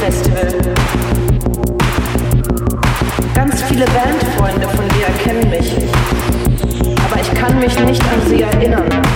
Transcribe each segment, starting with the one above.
Festival. Ganz viele Bandfreunde von dir erkennen mich, aber ich kann mich nicht an sie erinnern.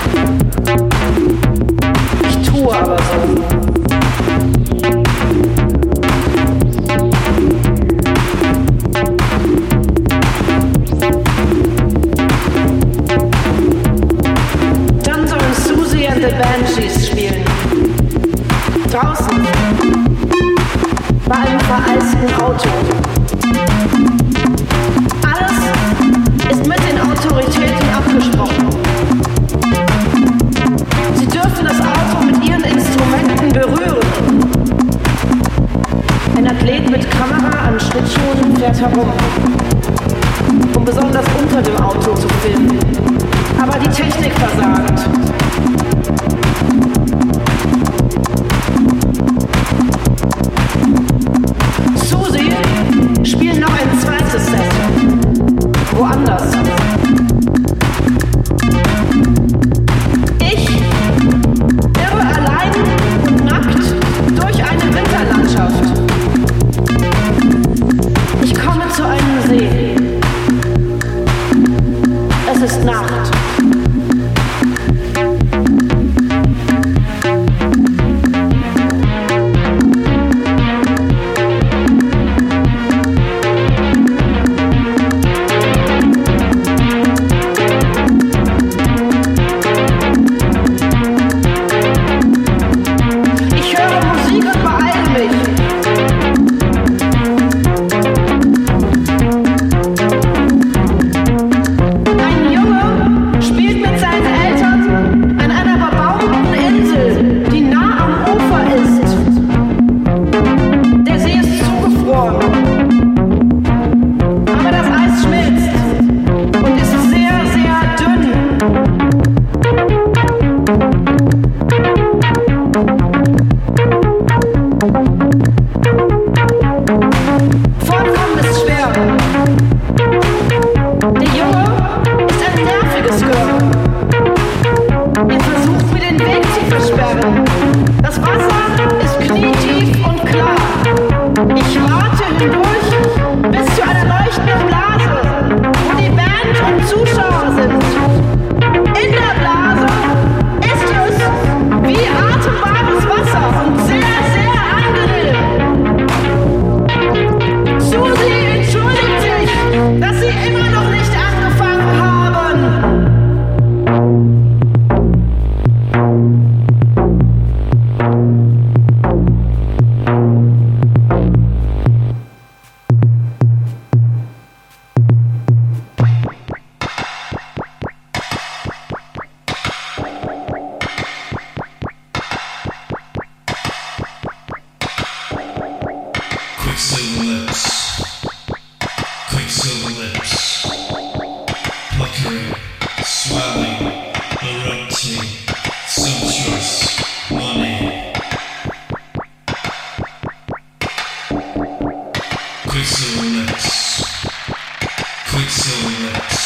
sweet soul.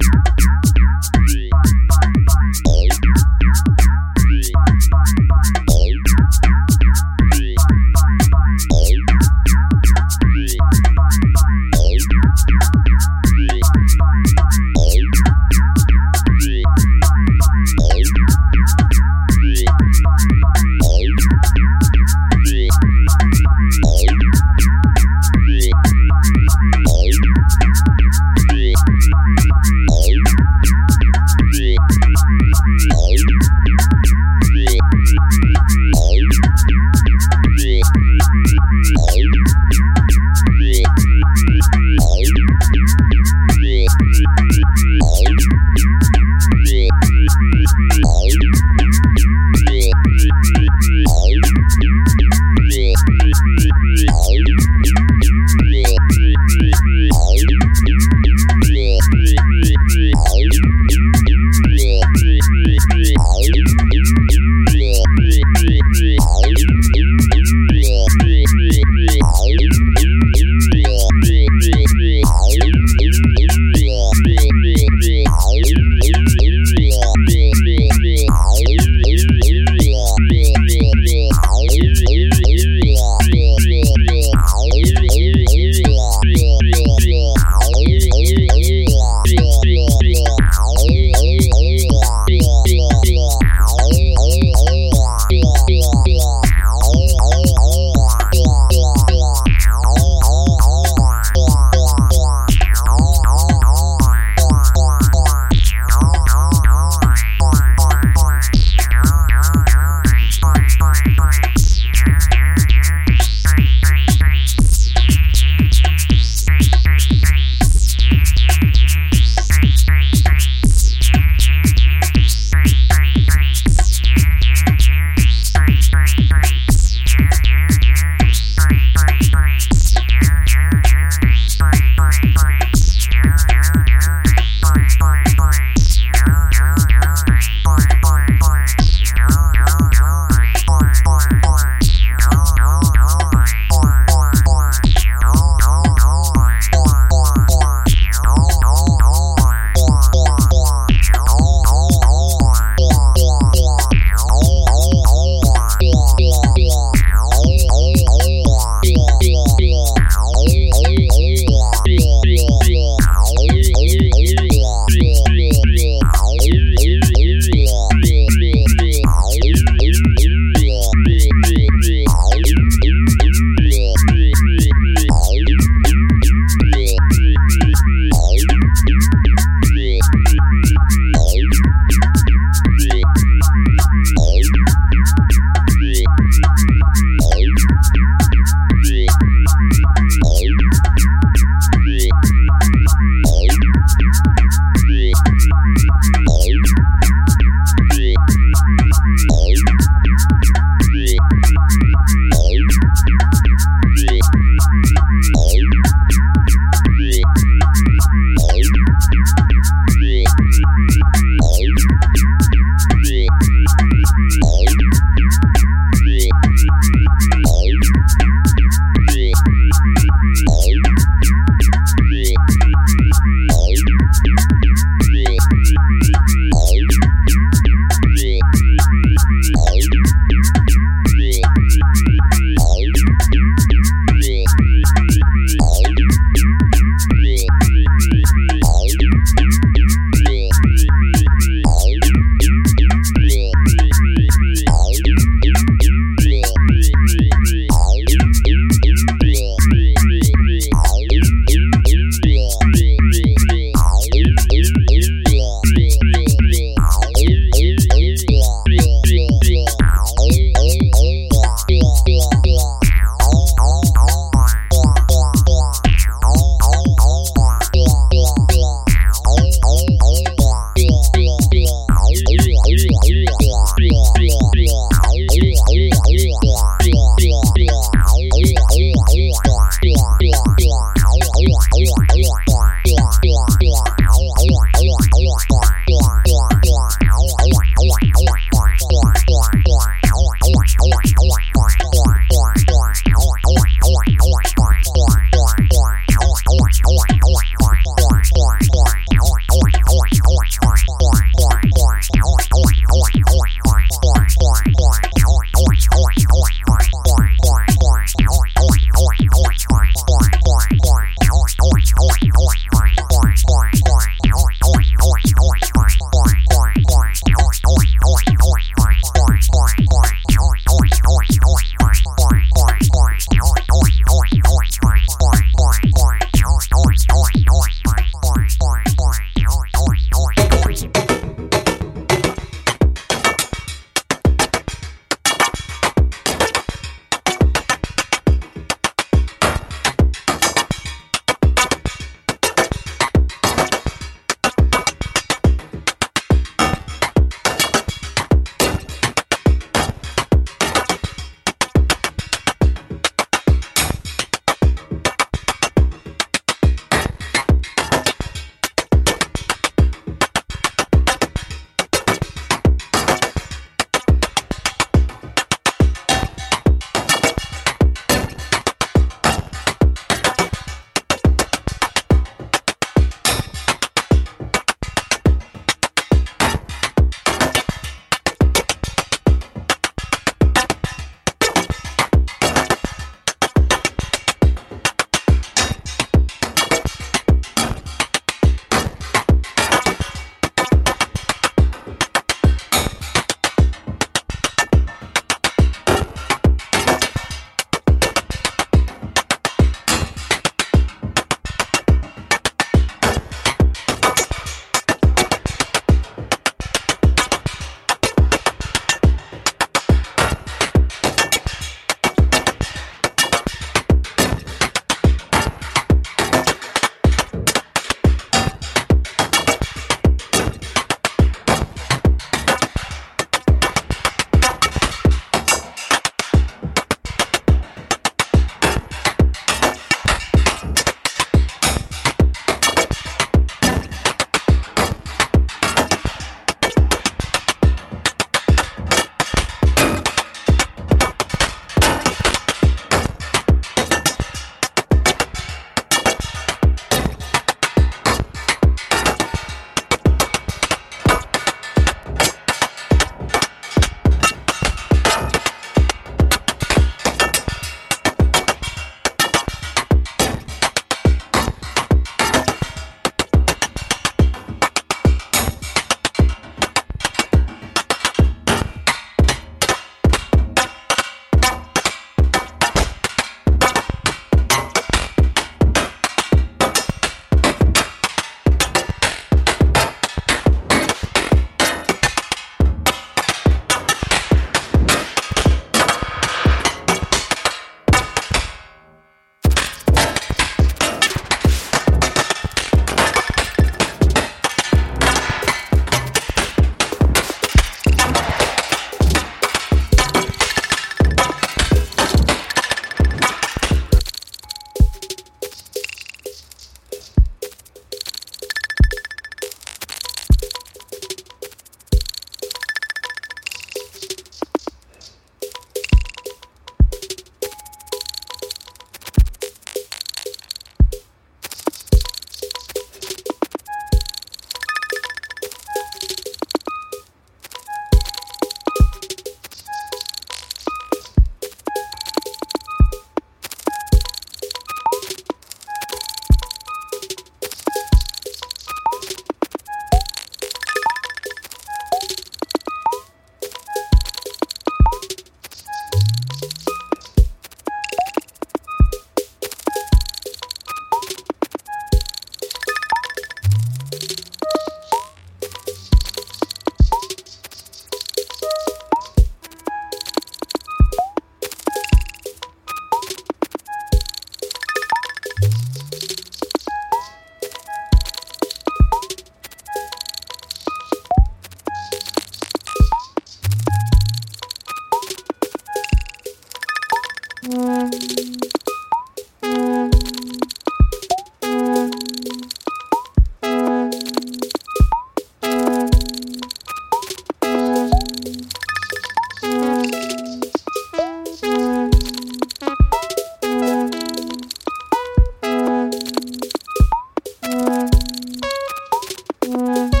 Música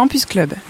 Campus Club.